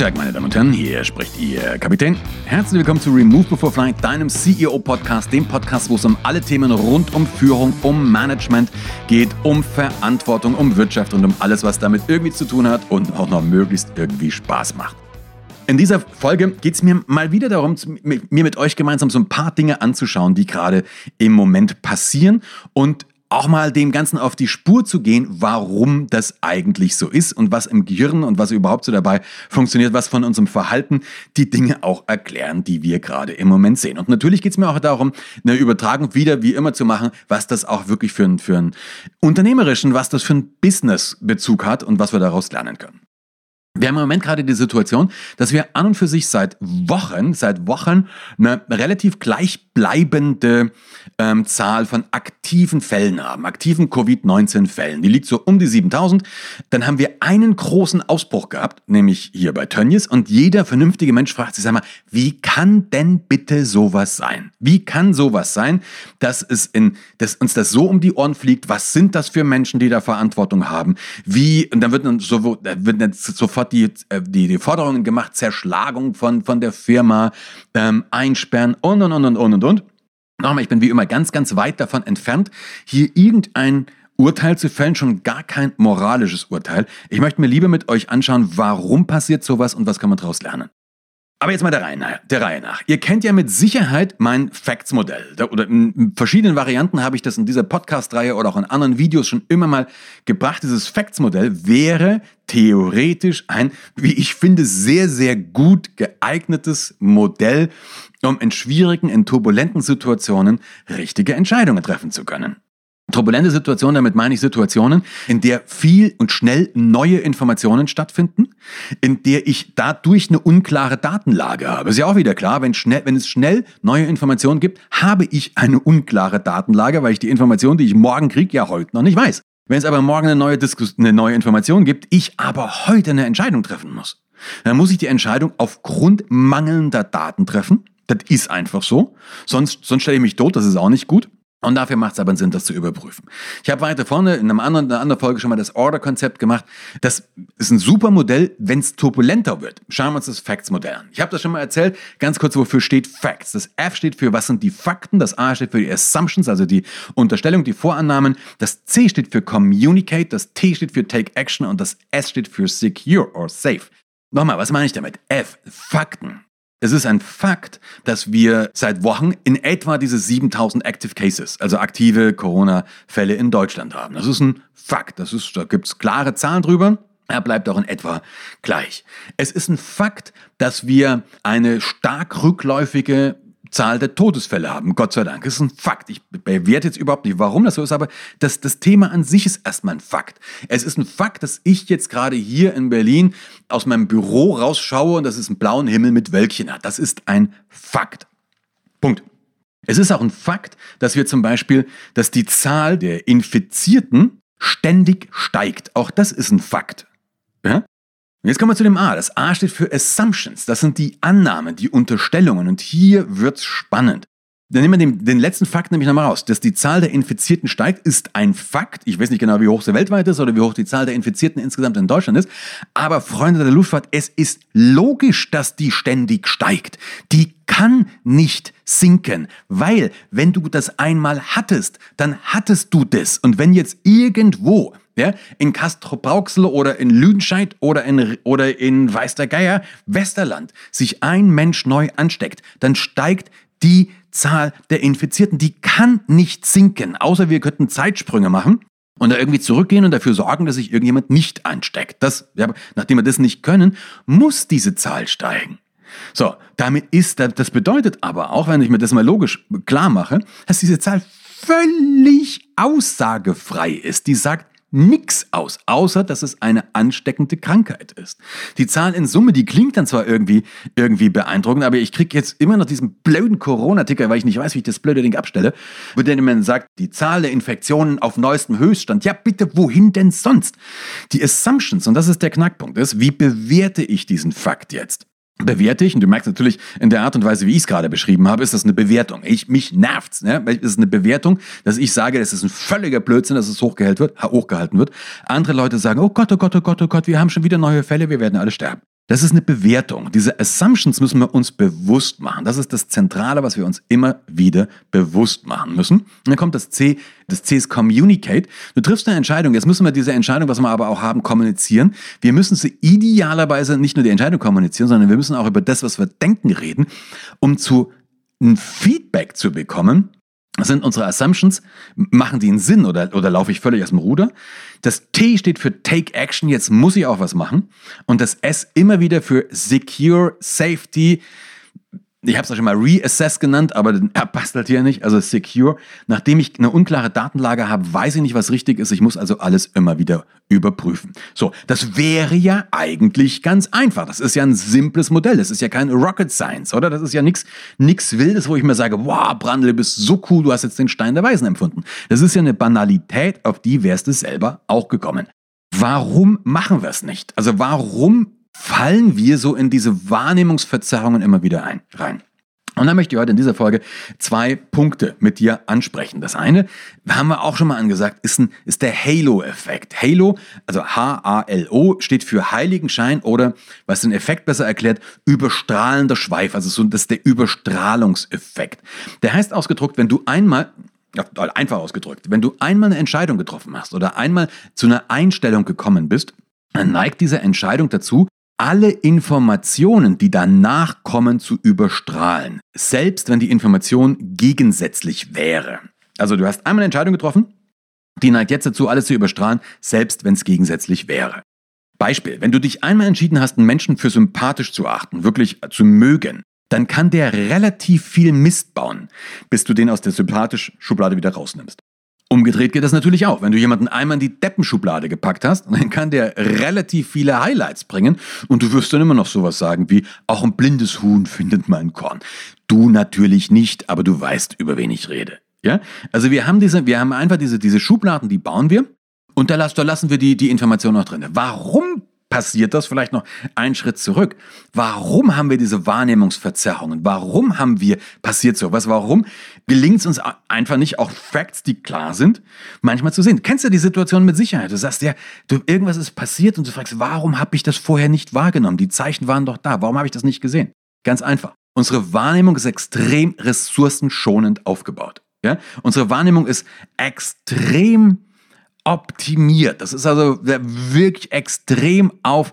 Tag, meine Damen und Herren, hier spricht Ihr Kapitän. Herzlich willkommen zu Remove Before Flight, deinem CEO-Podcast, dem Podcast, wo es um alle Themen rund um Führung, um Management geht, um Verantwortung, um Wirtschaft und um alles, was damit irgendwie zu tun hat und auch noch möglichst irgendwie Spaß macht. In dieser Folge geht es mir mal wieder darum, mir mit euch gemeinsam so ein paar Dinge anzuschauen, die gerade im Moment passieren und auch mal dem Ganzen auf die Spur zu gehen, warum das eigentlich so ist und was im Gehirn und was überhaupt so dabei funktioniert, was von unserem Verhalten die Dinge auch erklären, die wir gerade im Moment sehen. Und natürlich geht es mir auch darum, eine Übertragung wieder wie immer zu machen, was das auch wirklich für, einen, für einen unternehmerischen, was das für einen Business-Bezug hat und was wir daraus lernen können. Wir haben im Moment gerade die Situation, dass wir an und für sich seit Wochen, seit Wochen eine relativ gleichbleibende ähm, Zahl von aktiven Fällen haben, aktiven Covid-19-Fällen. Die liegt so um die 7000. Dann haben wir einen großen Ausbruch gehabt, nämlich hier bei Tönnies. Und jeder vernünftige Mensch fragt sich, sag mal, wie kann denn bitte sowas sein? Wie kann sowas sein, dass, es in, dass uns das so um die Ohren fliegt? Was sind das für Menschen, die da Verantwortung haben? Wie, und dann wird dann, so, da wird dann sofort sofort die, äh, die, die Forderungen gemacht, Zerschlagung von, von der Firma, ähm, einsperren und, und, und, und, und, und, und. Nochmal, ich bin wie immer ganz, ganz weit davon entfernt, hier irgendein Urteil zu fällen, schon gar kein moralisches Urteil. Ich möchte mir lieber mit euch anschauen, warum passiert sowas und was kann man daraus lernen. Aber jetzt mal der Reihe, nach, der Reihe nach. Ihr kennt ja mit Sicherheit mein Facts-Modell. Oder in verschiedenen Varianten habe ich das in dieser Podcast-Reihe oder auch in anderen Videos schon immer mal gebracht. Dieses Facts-Modell wäre theoretisch ein, wie ich finde, sehr, sehr gut geeignetes Modell, um in schwierigen, in turbulenten Situationen richtige Entscheidungen treffen zu können. Turbulente Situationen, damit meine ich Situationen, in der viel und schnell neue Informationen stattfinden, in der ich dadurch eine unklare Datenlage habe. Ist ja auch wieder klar, wenn, schnell, wenn es schnell neue Informationen gibt, habe ich eine unklare Datenlage, weil ich die Information, die ich morgen kriege, ja heute noch nicht weiß. Wenn es aber morgen eine neue, Diskus eine neue Information gibt, ich aber heute eine Entscheidung treffen muss, dann muss ich die Entscheidung aufgrund mangelnder Daten treffen. Das ist einfach so. Sonst, sonst stelle ich mich tot, das ist auch nicht gut. Und dafür macht es aber Sinn, das zu überprüfen. Ich habe weiter vorne in einem anderen, einer anderen Folge schon mal das Order-Konzept gemacht. Das ist ein super Modell, wenn es turbulenter wird. Schauen wir uns das Facts-Modell an. Ich habe das schon mal erzählt. Ganz kurz, wofür steht Facts? Das F steht für, was sind die Fakten? Das A steht für die Assumptions, also die Unterstellung, die Vorannahmen. Das C steht für Communicate. Das T steht für Take Action. Und das S steht für Secure or Safe. Nochmal, was meine ich damit? F, Fakten. Es ist ein Fakt, dass wir seit Wochen in etwa diese 7000 Active Cases, also aktive Corona-Fälle in Deutschland haben. Das ist ein Fakt. Das ist, da gibt es klare Zahlen drüber. Er bleibt auch in etwa gleich. Es ist ein Fakt, dass wir eine stark rückläufige Zahl der Todesfälle haben. Gott sei Dank. Das ist ein Fakt. Ich bewerte jetzt überhaupt nicht, warum das so ist, aber das, das Thema an sich ist erstmal ein Fakt. Es ist ein Fakt, dass ich jetzt gerade hier in Berlin aus meinem Büro rausschaue und das ist ein blauen Himmel mit Wölkchen hat. Das ist ein Fakt. Punkt. Es ist auch ein Fakt, dass wir zum Beispiel, dass die Zahl der Infizierten ständig steigt. Auch das ist ein Fakt. Ja? Und jetzt kommen wir zu dem A. Das A steht für Assumptions. Das sind die Annahmen, die Unterstellungen. Und hier wird's spannend. Dann nehmen wir den, den letzten Fakt nämlich nochmal raus. Dass die Zahl der Infizierten steigt, ist ein Fakt. Ich weiß nicht genau, wie hoch sie weltweit ist oder wie hoch die Zahl der Infizierten insgesamt in Deutschland ist. Aber Freunde der Luftfahrt, es ist logisch, dass die ständig steigt. Die kann nicht sinken, weil wenn du das einmal hattest, dann hattest du das. Und wenn jetzt irgendwo ja, in Castro-Brauxel oder in Lüdenscheid oder in, oder in Weiß der Geier, Westerland, sich ein Mensch neu ansteckt, dann steigt die Zahl der Infizierten. Die kann nicht sinken, außer wir könnten Zeitsprünge machen und da irgendwie zurückgehen und dafür sorgen, dass sich irgendjemand nicht ansteckt. Das, ja, nachdem wir das nicht können, muss diese Zahl steigen. So, damit ist, das bedeutet aber auch, wenn ich mir das mal logisch klar mache, dass diese Zahl völlig aussagefrei ist. Die sagt nix aus, außer dass es eine ansteckende Krankheit ist. Die Zahl in Summe, die klingt dann zwar irgendwie, irgendwie beeindruckend, aber ich kriege jetzt immer noch diesen blöden Corona-Ticker, weil ich nicht weiß, wie ich das blöde Ding abstelle, wo dann jemand sagt, die Zahl der Infektionen auf neuestem Höchststand. Ja, bitte, wohin denn sonst? Die Assumptions, und das ist der Knackpunkt, ist, wie bewerte ich diesen Fakt jetzt? Bewerte ich, und du merkst natürlich in der Art und Weise, wie ich es gerade beschrieben habe, ist das eine Bewertung. Ich, mich nervt's, ne? Es ist eine Bewertung, dass ich sage, es ist ein völliger Blödsinn, dass es hochgehalten wird, hochgehalten wird. Andere Leute sagen, oh Gott, oh Gott, oh Gott, oh Gott, wir haben schon wieder neue Fälle, wir werden alle sterben. Das ist eine Bewertung. Diese Assumptions müssen wir uns bewusst machen. Das ist das Zentrale, was wir uns immer wieder bewusst machen müssen. Und dann kommt das C, das C ist Communicate. Du triffst eine Entscheidung. Jetzt müssen wir diese Entscheidung, was wir aber auch haben, kommunizieren. Wir müssen sie idealerweise nicht nur die Entscheidung kommunizieren, sondern wir müssen auch über das, was wir denken, reden, um zu ein Feedback zu bekommen, sind unsere Assumptions, machen die einen Sinn oder, oder laufe ich völlig aus dem Ruder? Das T steht für Take Action, jetzt muss ich auch was machen. Und das S immer wieder für Secure, Safety, ich habe es auch schon mal Reassess genannt, aber er passt halt hier nicht, also Secure. Nachdem ich eine unklare Datenlage habe, weiß ich nicht, was richtig ist. Ich muss also alles immer wieder überprüfen. So, das wäre ja eigentlich ganz einfach. Das ist ja ein simples Modell. Das ist ja kein Rocket Science, oder? Das ist ja nichts nix Wildes, wo ich mir sage, wow, Brandl, du bist so cool, du hast jetzt den Stein der Weisen empfunden. Das ist ja eine Banalität, auf die wärst du selber auch gekommen. Warum machen wir es nicht? Also warum fallen wir so in diese Wahrnehmungsverzerrungen immer wieder ein, rein. Und da möchte ich heute in dieser Folge zwei Punkte mit dir ansprechen. Das eine, haben wir auch schon mal angesagt, ist, ein, ist der Halo-Effekt. Halo, also H-A-L-O, steht für Heiligenschein oder, was den Effekt besser erklärt, überstrahlender Schweif. Also so, das ist der Überstrahlungseffekt. Der heißt ausgedruckt, wenn du einmal, einfach ausgedrückt, wenn du einmal eine Entscheidung getroffen hast oder einmal zu einer Einstellung gekommen bist, dann neigt diese Entscheidung dazu, alle Informationen, die danach kommen, zu überstrahlen. Selbst wenn die Information gegensätzlich wäre. Also du hast einmal eine Entscheidung getroffen, die neigt jetzt dazu, alles zu überstrahlen, selbst wenn es gegensätzlich wäre. Beispiel, wenn du dich einmal entschieden hast, einen Menschen für sympathisch zu achten, wirklich zu mögen, dann kann der relativ viel Mist bauen, bis du den aus der sympathisch Schublade wieder rausnimmst. Umgedreht geht das natürlich auch. Wenn du jemanden einmal in die Deppenschublade gepackt hast, dann kann der relativ viele Highlights bringen und du wirst dann immer noch sowas sagen wie, auch ein blindes Huhn findet mein Korn. Du natürlich nicht, aber du weißt, über wen ich rede. Ja? Also wir haben diese, wir haben einfach diese, diese Schubladen, die bauen wir und da, lassen wir die, die Information noch drin. Warum passiert das vielleicht noch einen Schritt zurück. Warum haben wir diese Wahrnehmungsverzerrungen? Warum haben wir passiert sowas? Warum gelingt es uns einfach nicht, auch Facts, die klar sind, manchmal zu sehen? Du kennst ja die Situation mit Sicherheit. Du sagst ja, du, irgendwas ist passiert und du fragst, warum habe ich das vorher nicht wahrgenommen? Die Zeichen waren doch da. Warum habe ich das nicht gesehen? Ganz einfach. Unsere Wahrnehmung ist extrem ressourcenschonend aufgebaut. Ja? Unsere Wahrnehmung ist extrem optimiert. Das ist also wirklich extrem auf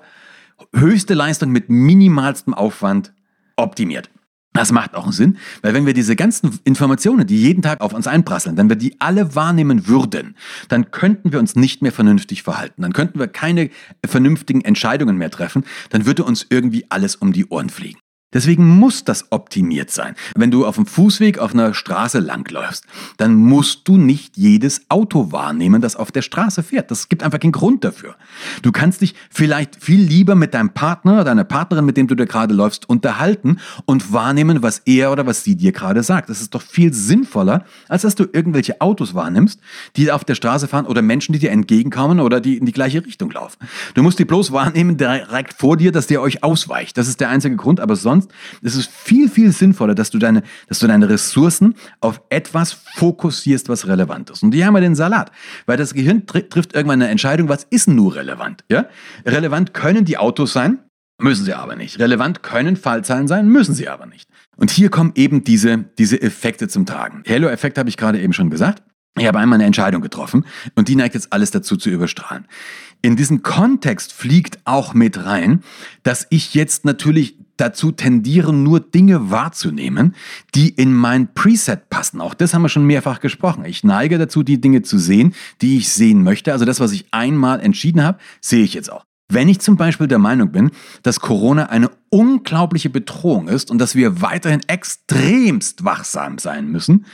höchste Leistung mit minimalstem Aufwand optimiert. Das macht auch Sinn, weil wenn wir diese ganzen Informationen, die jeden Tag auf uns einprasseln, wenn wir die alle wahrnehmen würden, dann könnten wir uns nicht mehr vernünftig verhalten. Dann könnten wir keine vernünftigen Entscheidungen mehr treffen. Dann würde uns irgendwie alles um die Ohren fliegen. Deswegen muss das optimiert sein. Wenn du auf dem Fußweg auf einer Straße langläufst, dann musst du nicht jedes Auto wahrnehmen, das auf der Straße fährt. Das gibt einfach keinen Grund dafür. Du kannst dich vielleicht viel lieber mit deinem Partner oder deiner Partnerin, mit dem du da gerade läufst, unterhalten und wahrnehmen, was er oder was sie dir gerade sagt. Das ist doch viel sinnvoller, als dass du irgendwelche Autos wahrnimmst, die auf der Straße fahren oder Menschen, die dir entgegenkommen oder die in die gleiche Richtung laufen. Du musst die bloß wahrnehmen direkt vor dir, dass der euch ausweicht. Das ist der einzige Grund, aber sonst sonst. Es ist viel, viel sinnvoller, dass du deine, dass du deine Ressourcen auf etwas fokussierst, was relevant ist. Und hier haben wir den Salat. Weil das Gehirn tr trifft irgendwann eine Entscheidung, was ist nur relevant? Ja? Relevant können die Autos sein, müssen sie aber nicht. Relevant können Fallzahlen sein, müssen sie aber nicht. Und hier kommen eben diese, diese Effekte zum Tragen. Halo-Effekt habe ich gerade eben schon gesagt. Ich habe einmal eine Entscheidung getroffen und die neigt jetzt alles dazu zu überstrahlen. In diesen Kontext fliegt auch mit rein, dass ich jetzt natürlich dazu tendieren, nur Dinge wahrzunehmen, die in mein Preset passen. Auch das haben wir schon mehrfach gesprochen. Ich neige dazu, die Dinge zu sehen, die ich sehen möchte. Also das, was ich einmal entschieden habe, sehe ich jetzt auch. Wenn ich zum Beispiel der Meinung bin, dass Corona eine unglaubliche Bedrohung ist und dass wir weiterhin extremst wachsam sein müssen,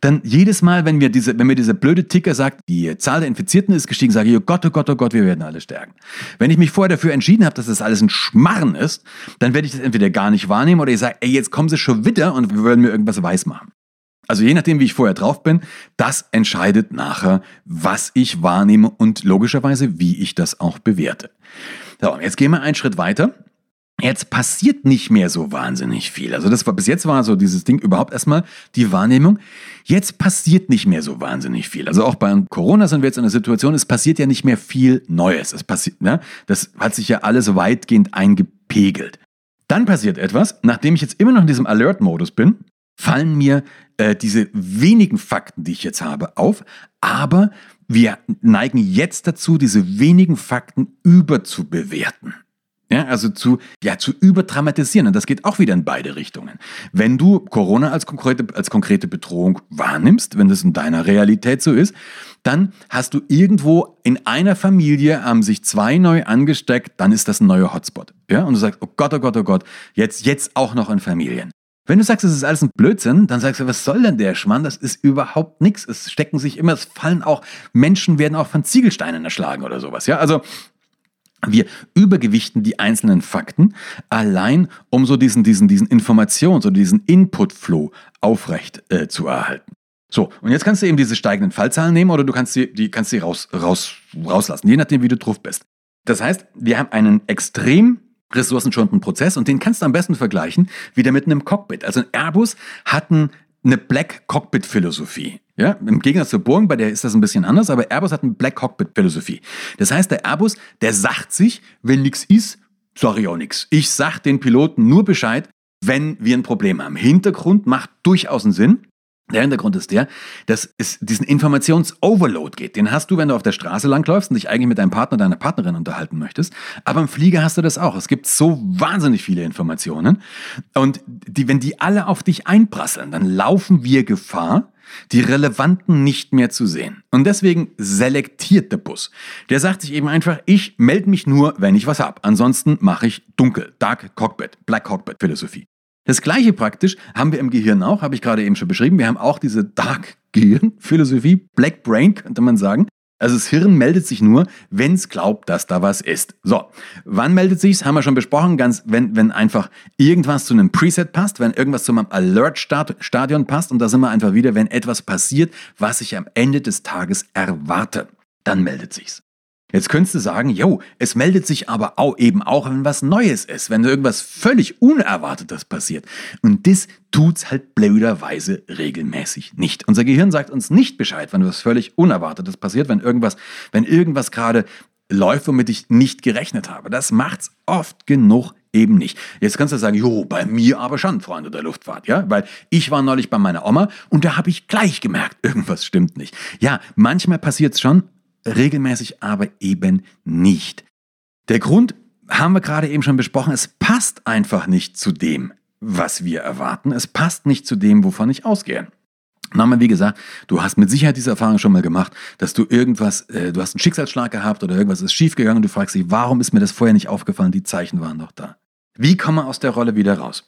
dann jedes Mal, wenn, wir diese, wenn mir dieser blöde Ticker sagt, die Zahl der Infizierten ist gestiegen, sage ich, oh Gott, oh Gott, oh Gott, wir werden alle sterben. Wenn ich mich vorher dafür entschieden habe, dass das alles ein Schmarren ist, dann werde ich das entweder gar nicht wahrnehmen oder ich sage, ey, jetzt kommen sie schon wieder und wir wollen mir irgendwas weismachen. Also je nachdem, wie ich vorher drauf bin, das entscheidet nachher, was ich wahrnehme und logischerweise, wie ich das auch bewerte. So, jetzt gehen wir einen Schritt weiter. Jetzt passiert nicht mehr so wahnsinnig viel. Also das war bis jetzt war so dieses Ding überhaupt erstmal die Wahrnehmung. Jetzt passiert nicht mehr so wahnsinnig viel. Also auch bei Corona sind wir jetzt in einer Situation, es passiert ja nicht mehr viel Neues. Es passiert, ne? Das hat sich ja alles weitgehend eingebildet pegelt. Dann passiert etwas, nachdem ich jetzt immer noch in diesem Alert-Modus bin, fallen mir äh, diese wenigen Fakten, die ich jetzt habe, auf, aber wir neigen jetzt dazu, diese wenigen Fakten überzubewerten. Ja, also zu, ja, zu überdramatisieren. Und das geht auch wieder in beide Richtungen. Wenn du Corona als konkrete, als konkrete Bedrohung wahrnimmst, wenn das in deiner Realität so ist, dann hast du irgendwo in einer Familie haben sich zwei neu angesteckt, dann ist das ein neuer Hotspot. Ja, und du sagst, oh Gott, oh Gott, oh Gott, jetzt, jetzt auch noch in Familien. Wenn du sagst, es ist alles ein Blödsinn, dann sagst du, was soll denn der Schmann? Das ist überhaupt nichts. Es stecken sich immer, es fallen auch, Menschen werden auch von Ziegelsteinen erschlagen oder sowas. Ja, also wir übergewichten die einzelnen Fakten allein, um so diesen, diesen, diesen Informations- oder diesen Input-Flow aufrecht äh, zu erhalten. So, und jetzt kannst du eben diese steigenden Fallzahlen nehmen oder du kannst sie, die kannst sie raus, raus, rauslassen, je nachdem, wie du drauf bist. Das heißt, wir haben einen extrem ressourcenschonenden Prozess und den kannst du am besten vergleichen wieder mit einem Cockpit. Also ein Airbus hat ein, eine Black Cockpit Philosophie. Ja, im Gegensatz zur Boeing, bei der ist das ein bisschen anders, aber Airbus hat eine Black Cockpit Philosophie. Das heißt, der Airbus, der sagt sich, wenn nichts ist, sag ich auch nichts. Ich sag den Piloten nur Bescheid, wenn wir ein Problem haben. Hintergrund macht durchaus einen Sinn. Der Hintergrund ist der, dass es diesen Informations-Overload geht. Den hast du, wenn du auf der Straße langläufst und dich eigentlich mit deinem Partner, deiner Partnerin unterhalten möchtest. Aber im Flieger hast du das auch. Es gibt so wahnsinnig viele Informationen. Und die, wenn die alle auf dich einprasseln, dann laufen wir Gefahr, die relevanten nicht mehr zu sehen. Und deswegen selektiert der Bus. Der sagt sich eben einfach, ich melde mich nur, wenn ich was habe. Ansonsten mache ich dunkel, Dark Cockpit, Black Cockpit Philosophie. Das gleiche praktisch haben wir im Gehirn auch, habe ich gerade eben schon beschrieben. Wir haben auch diese Dark Gehirn Philosophie, Black Brain könnte man sagen. Also das Hirn meldet sich nur, wenn es glaubt, dass da was ist. So, wann meldet sich's? Haben wir schon besprochen, ganz wenn wenn einfach irgendwas zu einem Preset passt, wenn irgendwas zu einem Alert Stadion passt und da sind wir einfach wieder, wenn etwas passiert, was ich am Ende des Tages erwarte, dann meldet sich's. Jetzt könntest du sagen, jo, es meldet sich aber auch eben auch, wenn was Neues ist, wenn irgendwas völlig Unerwartetes passiert. Und das tut's halt blöderweise regelmäßig nicht. Unser Gehirn sagt uns nicht Bescheid, wenn was völlig Unerwartetes passiert, wenn irgendwas, wenn irgendwas gerade läuft, womit ich nicht gerechnet habe. Das macht's oft genug eben nicht. Jetzt kannst du sagen, jo, bei mir aber schon, Freunde der Luftfahrt, ja, weil ich war neulich bei meiner Oma und da habe ich gleich gemerkt, irgendwas stimmt nicht. Ja, manchmal passiert's schon, regelmäßig aber eben nicht. Der Grund haben wir gerade eben schon besprochen, es passt einfach nicht zu dem, was wir erwarten. Es passt nicht zu dem, wovon ich ausgehe. Nochmal, wie gesagt, du hast mit Sicherheit diese Erfahrung schon mal gemacht, dass du irgendwas, äh, du hast einen Schicksalsschlag gehabt oder irgendwas ist schiefgegangen und du fragst dich, warum ist mir das vorher nicht aufgefallen? Die Zeichen waren doch da. Wie kommen wir aus der Rolle wieder raus?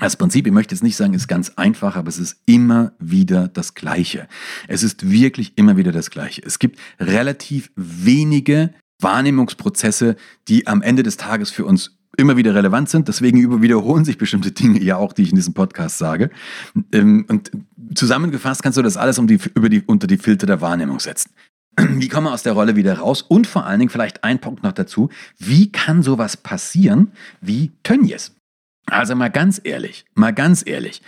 Das Prinzip, ich möchte jetzt nicht sagen, ist ganz einfach, aber es ist immer wieder das Gleiche. Es ist wirklich immer wieder das Gleiche. Es gibt relativ wenige Wahrnehmungsprozesse, die am Ende des Tages für uns immer wieder relevant sind. Deswegen wiederholen sich bestimmte Dinge ja auch, die ich in diesem Podcast sage. Ähm, und zusammengefasst kannst du das alles um die, über die, unter die Filter der Wahrnehmung setzen. Wie kommen wir aus der Rolle wieder raus? Und vor allen Dingen vielleicht ein Punkt noch dazu. Wie kann sowas passieren wie Tönnies? Also mal ganz ehrlich, mal ganz ehrlich.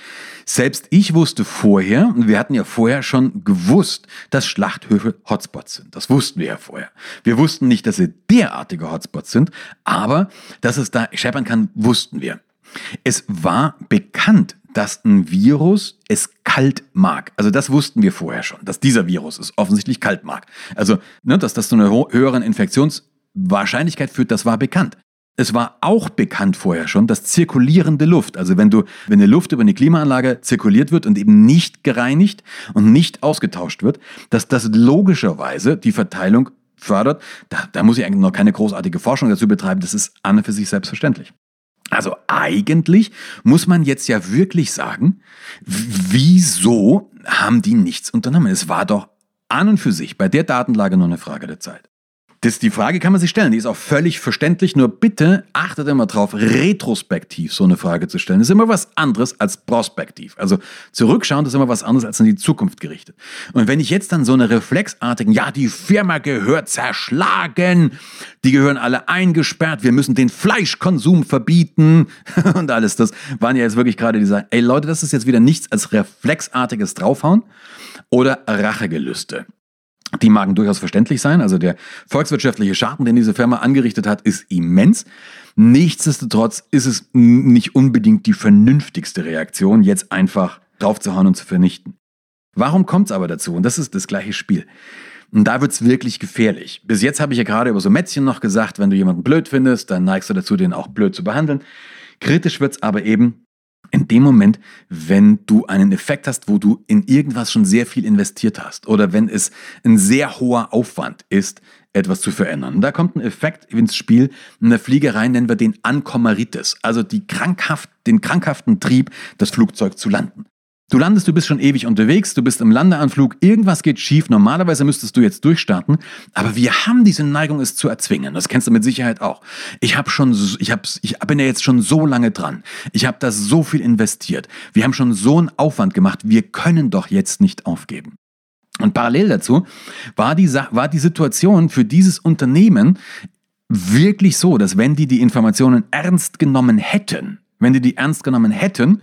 Selbst ich wusste vorher, und wir hatten ja vorher schon gewusst, dass Schlachthöfe Hotspots sind. Das wussten wir ja vorher. Wir wussten nicht, dass sie derartige Hotspots sind, aber dass es da scheppern kann, wussten wir. Es war bekannt, dass ein Virus es kalt mag. Also das wussten wir vorher schon, dass dieser Virus es offensichtlich kalt mag. Also, ne, dass das zu einer höheren Infektionswahrscheinlichkeit führt, das war bekannt. Es war auch bekannt vorher schon, dass zirkulierende Luft, also wenn du, wenn eine Luft über eine Klimaanlage zirkuliert wird und eben nicht gereinigt und nicht ausgetauscht wird, dass das logischerweise die Verteilung fördert. Da, da muss ich eigentlich noch keine großartige Forschung dazu betreiben. Das ist an und für sich selbstverständlich. Also eigentlich muss man jetzt ja wirklich sagen, wieso haben die nichts unternommen? Es war doch an und für sich bei der Datenlage nur eine Frage der Zeit. Das, die Frage kann man sich stellen, die ist auch völlig verständlich, nur bitte achtet immer drauf, retrospektiv so eine Frage zu stellen. Das ist immer was anderes als prospektiv. Also zurückschauen ist immer was anderes als in die Zukunft gerichtet. Und wenn ich jetzt dann so eine reflexartigen, ja, die Firma gehört zerschlagen, die gehören alle eingesperrt, wir müssen den Fleischkonsum verbieten und alles das, waren ja jetzt wirklich gerade diese, ey Leute, das ist jetzt wieder nichts als reflexartiges Draufhauen oder Rachegelüste. Die magen durchaus verständlich sein. Also der volkswirtschaftliche Schaden, den diese Firma angerichtet hat, ist immens. Nichtsdestotrotz ist es nicht unbedingt die vernünftigste Reaktion, jetzt einfach draufzuhauen und zu vernichten. Warum kommt es aber dazu? Und das ist das gleiche Spiel. Und da wird es wirklich gefährlich. Bis jetzt habe ich ja gerade über so Mätzchen noch gesagt, wenn du jemanden blöd findest, dann neigst du dazu, den auch blöd zu behandeln. Kritisch wird es aber eben, in dem Moment, wenn du einen Effekt hast, wo du in irgendwas schon sehr viel investiert hast oder wenn es ein sehr hoher Aufwand ist, etwas zu verändern. Da kommt ein Effekt ins Spiel. In der Fliegerei nennen wir den Ankommeritis, also die krankhaft, den krankhaften Trieb, das Flugzeug zu landen. Du landest, du bist schon ewig unterwegs, du bist im Landeanflug, irgendwas geht schief, normalerweise müsstest du jetzt durchstarten, aber wir haben diese Neigung, es zu erzwingen. Das kennst du mit Sicherheit auch. Ich habe schon, ich, hab, ich bin ja jetzt schon so lange dran. Ich habe da so viel investiert. Wir haben schon so einen Aufwand gemacht. Wir können doch jetzt nicht aufgeben. Und parallel dazu war die, war die Situation für dieses Unternehmen wirklich so, dass wenn die die Informationen ernst genommen hätten, wenn die die ernst genommen hätten,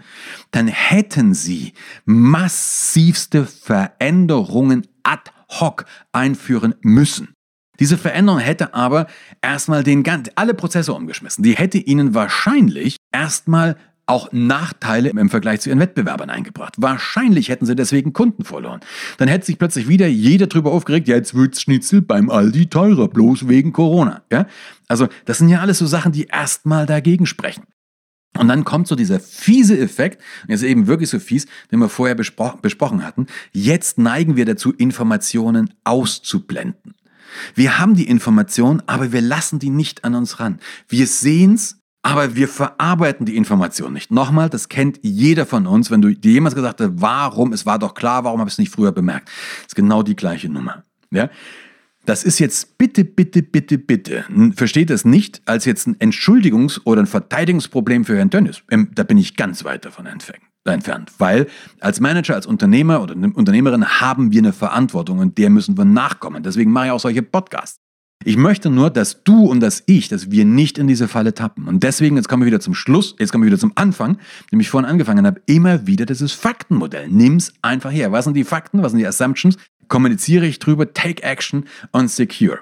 dann hätten sie massivste Veränderungen ad hoc einführen müssen. Diese Veränderung hätte aber erstmal den, alle Prozesse umgeschmissen. Die hätte ihnen wahrscheinlich erstmal auch Nachteile im Vergleich zu ihren Wettbewerbern eingebracht. Wahrscheinlich hätten sie deswegen Kunden verloren. Dann hätte sich plötzlich wieder jeder darüber aufgeregt, ja, jetzt wird's Schnitzel beim Aldi teurer, bloß wegen Corona. Ja? Also, das sind ja alles so Sachen, die erstmal dagegen sprechen. Und dann kommt so dieser fiese Effekt, und jetzt eben wirklich so fies, den wir vorher bespro besprochen hatten. Jetzt neigen wir dazu, Informationen auszublenden. Wir haben die Information, aber wir lassen die nicht an uns ran. Wir sehen's, aber wir verarbeiten die Information nicht. Nochmal, das kennt jeder von uns, wenn du dir jemals gesagt hast, warum, es war doch klar, warum habe ich es nicht früher bemerkt. Das ist genau die gleiche Nummer. Ja? Das ist jetzt bitte, bitte, bitte, bitte. Versteht das nicht als jetzt ein Entschuldigungs- oder ein Verteidigungsproblem für Herrn Tönnies. Ähm, da bin ich ganz weit davon entfernt. Weil als Manager, als Unternehmer oder Unternehmerin haben wir eine Verantwortung und der müssen wir nachkommen. Deswegen mache ich auch solche Podcasts. Ich möchte nur, dass du und dass ich, dass wir nicht in diese Falle tappen. Und deswegen, jetzt kommen wir wieder zum Schluss, jetzt kommen wir wieder zum Anfang, dem ich vorhin angefangen habe, immer wieder dieses Faktenmodell. Nimm's einfach her. Was sind die Fakten? Was sind die Assumptions? Kommuniziere ich drüber, take action und secure.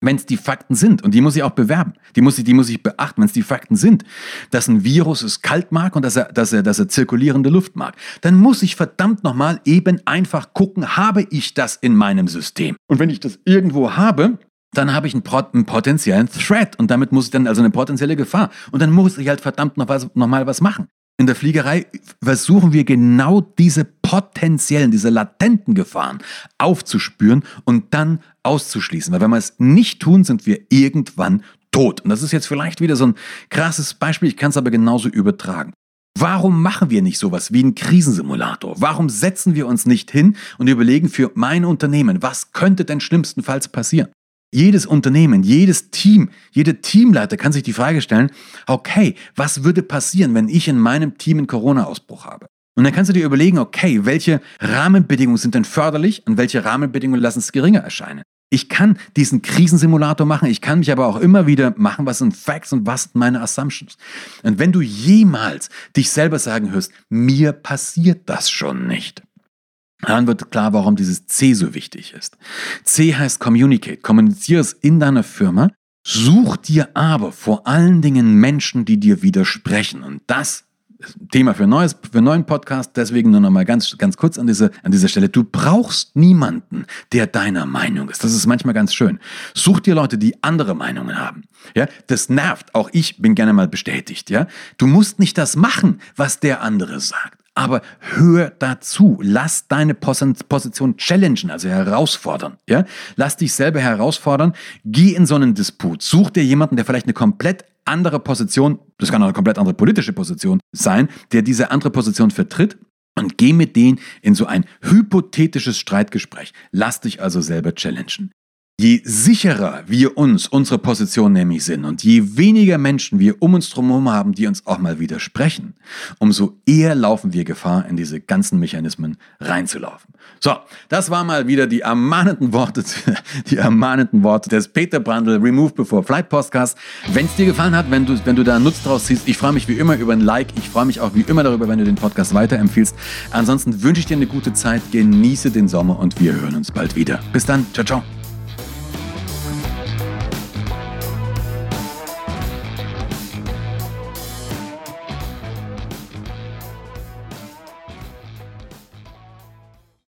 Wenn es die Fakten sind, und die muss ich auch bewerben, die muss ich, die muss ich beachten, wenn es die Fakten sind, dass ein Virus es kalt mag und dass er, dass, er, dass er zirkulierende Luft mag, dann muss ich verdammt nochmal eben einfach gucken, habe ich das in meinem System? Und wenn ich das irgendwo habe, dann habe ich einen, einen, potenziellen Threat und damit muss ich dann also eine potenzielle Gefahr. Und dann muss ich halt verdammt noch, was, noch was machen. In der Fliegerei versuchen wir genau diese potenziellen, diese latenten Gefahren aufzuspüren und dann auszuschließen. Weil wenn wir es nicht tun, sind wir irgendwann tot. Und das ist jetzt vielleicht wieder so ein krasses Beispiel, ich kann es aber genauso übertragen. Warum machen wir nicht sowas wie einen Krisensimulator? Warum setzen wir uns nicht hin und überlegen für mein Unternehmen, was könnte denn schlimmstenfalls passieren? Jedes Unternehmen, jedes Team, jeder Teamleiter kann sich die Frage stellen, okay, was würde passieren, wenn ich in meinem Team einen Corona-Ausbruch habe? Und dann kannst du dir überlegen, okay, welche Rahmenbedingungen sind denn förderlich und welche Rahmenbedingungen lassen es geringer erscheinen? Ich kann diesen Krisensimulator machen, ich kann mich aber auch immer wieder machen, was sind Facts und was sind meine Assumptions. Und wenn du jemals dich selber sagen hörst, mir passiert das schon nicht, dann wird klar, warum dieses C so wichtig ist. C heißt Communicate. Kommuniziere es in deiner Firma. Such dir aber vor allen Dingen Menschen, die dir widersprechen. Und das Thema für, neues, für einen neuen Podcast. Deswegen nur noch mal ganz, ganz kurz an, diese, an dieser Stelle. Du brauchst niemanden, der deiner Meinung ist. Das ist manchmal ganz schön. Such dir Leute, die andere Meinungen haben. Ja, das nervt. Auch ich bin gerne mal bestätigt. Ja, du musst nicht das machen, was der andere sagt aber hör dazu. Lass deine Position challengen, also herausfordern. Ja? Lass dich selber herausfordern. Geh in so einen Disput. Such dir jemanden, der vielleicht eine komplett andere Position, das kann auch eine komplett andere politische Position sein, der diese andere Position vertritt und geh mit denen in so ein hypothetisches Streitgespräch. Lass dich also selber challengen. Je sicherer wir uns unsere Position nämlich sind und je weniger Menschen wir um uns herum haben, die uns auch mal widersprechen, umso eher laufen wir Gefahr, in diese ganzen Mechanismen reinzulaufen. So, das war mal wieder die ermahnenden Worte, die ermahnenden Worte des Peter Brandl Remove Before Flight Podcast. Wenn es dir gefallen hat, wenn du, wenn du da Nutz draus ziehst, ich freue mich wie immer über ein Like. Ich freue mich auch wie immer darüber, wenn du den Podcast weiterempfiehlst. Ansonsten wünsche ich dir eine gute Zeit, genieße den Sommer und wir hören uns bald wieder. Bis dann, ciao, ciao.